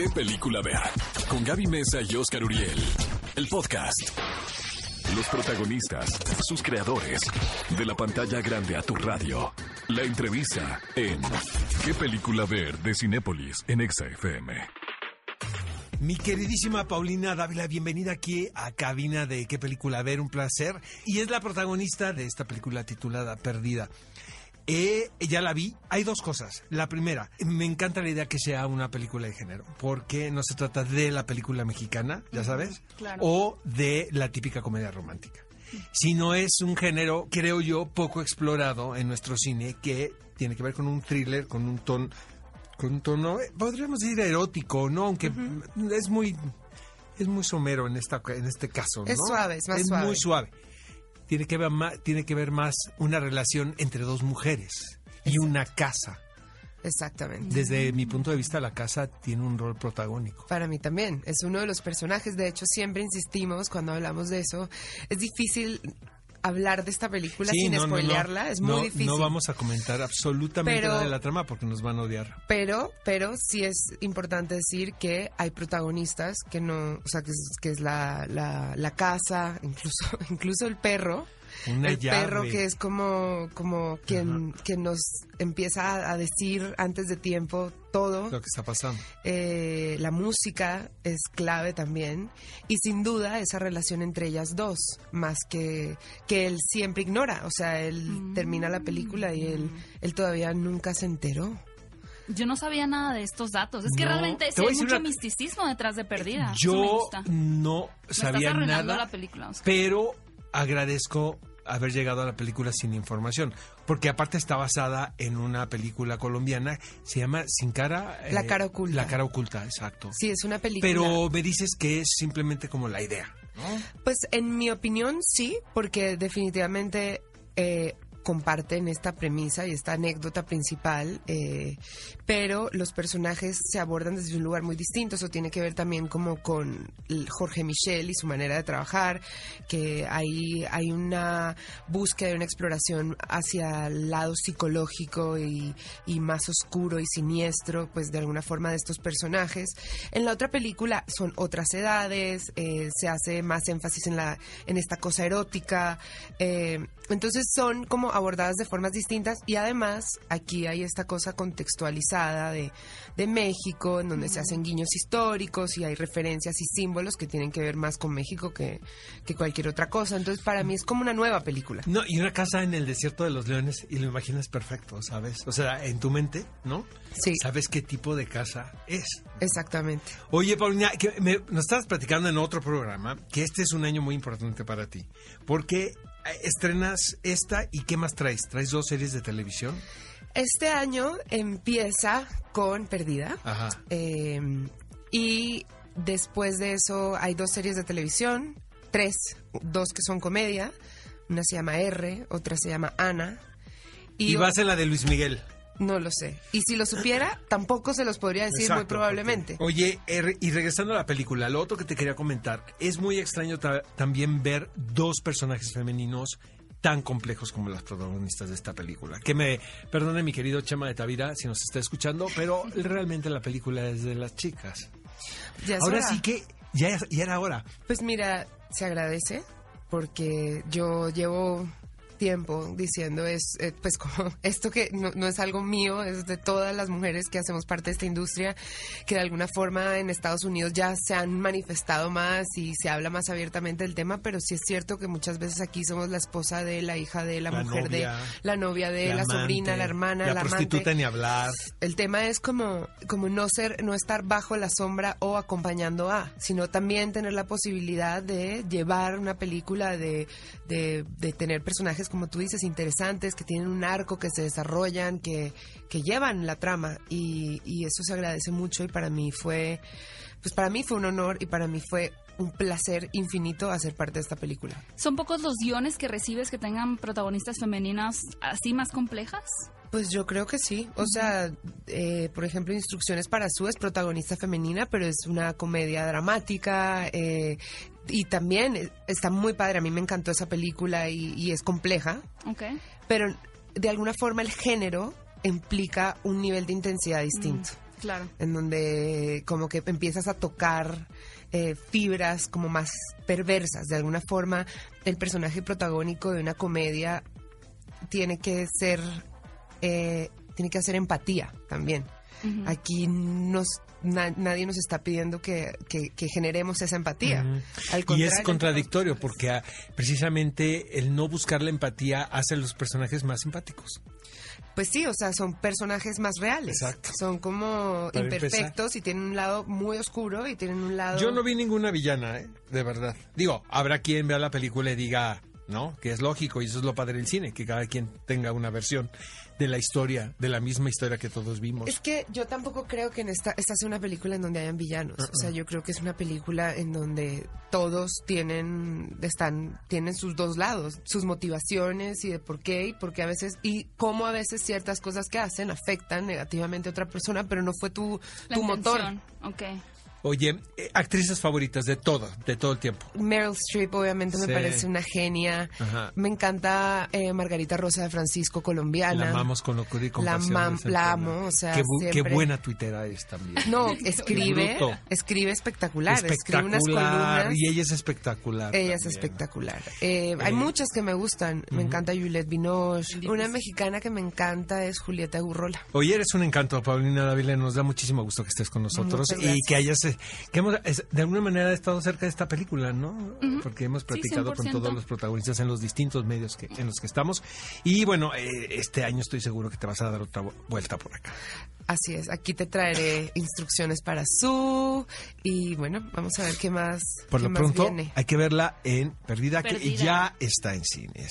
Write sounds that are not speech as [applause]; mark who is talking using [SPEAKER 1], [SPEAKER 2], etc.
[SPEAKER 1] ¿Qué película ver? Con Gaby Mesa y Oscar Uriel. El podcast. Los protagonistas, sus creadores. De la pantalla grande a tu radio. La entrevista en ¿Qué película ver? de Cinépolis en Exa FM.
[SPEAKER 2] Mi queridísima Paulina Dávila, bienvenida aquí a cabina de qué película ver, un placer. Y es la protagonista de esta película titulada Perdida. Eh, ya la vi. Hay dos cosas. La primera, me encanta la idea que sea una película de género, porque no se trata de la película mexicana, ya sabes,
[SPEAKER 3] claro.
[SPEAKER 2] o de la típica comedia romántica. Sino es un género, creo yo, poco explorado en nuestro cine, que tiene que ver con un thriller, con un tono, con un tono, eh, podríamos decir erótico, ¿no? Aunque es muy, es muy somero en esta, en este caso, ¿no?
[SPEAKER 3] Es suave, es más
[SPEAKER 2] es
[SPEAKER 3] suave.
[SPEAKER 2] muy suave. Tiene que ver más, tiene que ver más una relación entre dos mujeres y una casa.
[SPEAKER 3] Exactamente.
[SPEAKER 2] Desde mi punto de vista, la casa tiene un rol protagónico.
[SPEAKER 3] Para mí también. Es uno de los personajes. De hecho, siempre insistimos cuando hablamos de eso. Es difícil hablar de esta película
[SPEAKER 2] Sí,
[SPEAKER 3] sin
[SPEAKER 2] no, no, no.
[SPEAKER 3] spoilearla. Es muy difícil.
[SPEAKER 2] No vamos a comentar absolutamente
[SPEAKER 3] Pero-
[SPEAKER 2] nada de la trama porque nos van a odiar.
[SPEAKER 3] Pero, pero sí es importante decir que hay protagonistas que no, o sea, que es, que es la, la, la casa, incluso, [laughs] incluso el perro.
[SPEAKER 2] Una
[SPEAKER 3] el
[SPEAKER 2] llave.
[SPEAKER 3] perro que es como, como quien, quien nos empieza a, decir antes de tiempo todo.
[SPEAKER 2] Lo que está pasando.
[SPEAKER 3] Eh, la música es clave también y sin duda esa relación entre ellas dos más que que él siempre ignora o sea él termina la película y él él todavía nunca se enteró
[SPEAKER 4] Yo no sabía nada de estos datos. Es que
[SPEAKER 2] No,
[SPEAKER 4] realmente sí hay mucho
[SPEAKER 2] una-
[SPEAKER 4] misticismo detrás de Perdida. Eso me
[SPEAKER 2] Yo
[SPEAKER 4] gusta.
[SPEAKER 2] no
[SPEAKER 4] Me
[SPEAKER 2] sabía
[SPEAKER 4] estás arruinando
[SPEAKER 2] nada,
[SPEAKER 4] la película, Oscar.
[SPEAKER 2] pero agradezco haber llegado a la película sin información, porque aparte está basada en una película colombiana, se llama Sin cara.
[SPEAKER 3] La cara oculta.
[SPEAKER 2] La cara oculta, exacto.
[SPEAKER 3] sí es una película
[SPEAKER 2] Pero me dices que es simplemente como la idea.
[SPEAKER 3] pues en mi opinión sí porque definitivamente eh, comparten esta premisa y esta anécdota principal, eh, pero los personajes se abordan desde un lugar muy distinto. Eso tiene que ver también como con Jorge Michel y su manera de trabajar, que hay, hay una búsqueda y una exploración hacia el lado psicológico y, y más oscuro y siniestro, pues de alguna forma de estos personajes. En la otra película son otras edades, eh, se hace más énfasis en la en esta cosa erótica, eh, entonces son como abordadas de formas distintas y además aquí hay esta cosa contextualizada de, de México, en donde se hacen guiños históricos y hay referencias y símbolos que tienen que ver más con México que, que cualquier otra cosa. Entonces para mí es como una nueva película.
[SPEAKER 2] No, y una casa en el desierto de los leones, y lo imaginas perfecto, ¿sabes? O sea, en tu mente, ¿no?
[SPEAKER 3] Sí.
[SPEAKER 2] Sabes qué tipo de casa es.
[SPEAKER 3] Exactamente.
[SPEAKER 2] Oye, Paulina, que me- nos estabas platicando en otro programa que este es un año muy importante para ti. Porque eh, estrenas esta y ¿qué más traes? ¿Traes dos series de televisión?
[SPEAKER 3] Este año empieza con Perdida.
[SPEAKER 2] Ajá.
[SPEAKER 3] Eh, y después de eso hay dos series de televisión, tres, dos que son comedia. Una se llama R, otra se llama Ana.
[SPEAKER 2] Y, vas en la de Luis Miguel.
[SPEAKER 3] No lo sé. Y si lo supiera, tampoco se los podría decir muy probablemente.
[SPEAKER 2] porque- Oye, er- y regresando a la película, lo otro que te quería comentar, es muy extraño ta- también ver dos personajes femeninos tan complejos como las protagonistas de esta película. Que me perdone mi querido Chema de Tavira si nos está escuchando, pero realmente la película es de las chicas.
[SPEAKER 3] Ya
[SPEAKER 2] Ahora
[SPEAKER 3] hora.
[SPEAKER 2] sí que ya, ya era hora.
[SPEAKER 3] Pues mira, se agradece porque yo llevo tiempo diciendo es eh, pues como [laughs] esto que no, no es algo mío es de todas las mujeres que hacemos parte de esta industria que de alguna forma en Estados Unidos ya se han manifestado más y se habla más abiertamente del tema pero sí es cierto que muchas veces aquí somos la esposa de la hija de la,
[SPEAKER 2] La
[SPEAKER 3] mujer
[SPEAKER 2] novia,
[SPEAKER 3] de la novia de la,
[SPEAKER 2] amante,
[SPEAKER 3] sobrina la hermana
[SPEAKER 2] la,
[SPEAKER 3] la,
[SPEAKER 2] prostituta
[SPEAKER 3] amante
[SPEAKER 2] ni hablar.
[SPEAKER 3] el tema es como, como no ser, no estar bajo la sombra o acompañando a, sino también tener la posibilidad de llevar una película, de, de, de tener personajes, como tú dices, interesantes, que tienen un arco, que se desarrollan, que, que llevan la trama. Y, y eso se agradece mucho y para mí fue, pues para mí fue un honor y para mí fue un placer infinito hacer parte de esta película.
[SPEAKER 4] ¿Son pocos los guiones que recibes que tengan protagonistas femeninas así más complejas?
[SPEAKER 3] Pues yo creo que sí. O sea, eh, por ejemplo, Instrucciones para Su es protagonista femenina, pero es una comedia dramática. eh, y también está muy padre. A mí me encantó esa película y, y es compleja.
[SPEAKER 4] Ok.
[SPEAKER 3] Pero de alguna forma el género implica un nivel de intensidad distinto.
[SPEAKER 4] Claro.
[SPEAKER 3] En donde como que empiezas a tocar eh, fibras como más perversas. De alguna forma, el personaje protagónico de una comedia tiene que ser, eh, tiene que hacer empatía también. Aquí nos, na- nadie nos está pidiendo que, que- que generemos esa empatía. Al
[SPEAKER 2] Y es contradictorio porque ah, precisamente el no buscar la empatía hace a los personajes más simpáticos.
[SPEAKER 3] Pues sí, o sea, son personajes más reales.
[SPEAKER 2] Exacto.
[SPEAKER 3] Son como
[SPEAKER 2] Para
[SPEAKER 3] imperfectos y tienen un lado muy oscuro y tienen un lado...
[SPEAKER 2] Yo no vi ninguna villana, ¿eh? de verdad. Digo, habrá quien vea la película y diga, ¿no? Que es lógico y eso es lo padre del cine, que cada quien tenga una versión de la historia, de la misma historia que todos vimos.
[SPEAKER 3] Es que yo tampoco creo que en esta, esta sea una película en donde hayan villanos. O sea, yo creo que es una película en donde todos tienen, están, tienen sus dos lados, sus motivaciones y de por qué y por qué a veces, y cómo a veces ciertas cosas que hacen afectan negativamente a otra persona, pero no fue tu,
[SPEAKER 4] La
[SPEAKER 3] tu motor.
[SPEAKER 4] intención.
[SPEAKER 2] Oye, eh, actrices favoritas de todo, de todo el tiempo.
[SPEAKER 3] Meryl Streep obviamente me parece una genia.
[SPEAKER 2] Ajá.
[SPEAKER 3] Me encanta eh, Margarita Rosa de Francisco, colombiana.
[SPEAKER 2] La amamos con locura y con
[SPEAKER 3] La
[SPEAKER 2] pasión,
[SPEAKER 3] mam- la amo, o sea,
[SPEAKER 2] qué, bu- qué
[SPEAKER 3] siempre-
[SPEAKER 2] buena tuitera es también.
[SPEAKER 3] No, escribe,
[SPEAKER 2] Bruto.
[SPEAKER 3] escribe espectacular, escribe unas
[SPEAKER 2] espectacular
[SPEAKER 3] columnas.
[SPEAKER 2] y ella es espectacular.
[SPEAKER 3] Ella es espectacular. Eh, hay muchas que me gustan. Me encanta Juliette Binoche. Una mexicana que me encanta es Julieta Gurrola.
[SPEAKER 2] Oye, eres un encanto, Paulina Dávila. Nos da muchísimo gusto que estés con nosotros
[SPEAKER 3] Muchas
[SPEAKER 2] y
[SPEAKER 3] gracias.
[SPEAKER 2] que hayas, que hemos, es- de alguna manera estado cerca de esta película, ¿no? Porque hemos platicado con
[SPEAKER 4] 100%.
[SPEAKER 2] todos los protagonistas en los distintos medios que, en los que estamos. Y bueno, eh, este año estoy seguro que te vas a dar otra vu- vuelta por acá.
[SPEAKER 3] Así es, aquí te traeré instrucciones para su y bueno, vamos a ver qué más,
[SPEAKER 2] Por
[SPEAKER 3] qué
[SPEAKER 2] lo
[SPEAKER 3] más
[SPEAKER 2] pronto,
[SPEAKER 3] viene.
[SPEAKER 2] hay que verla en Perdida, que
[SPEAKER 4] Perdida.
[SPEAKER 2] ya está en cines.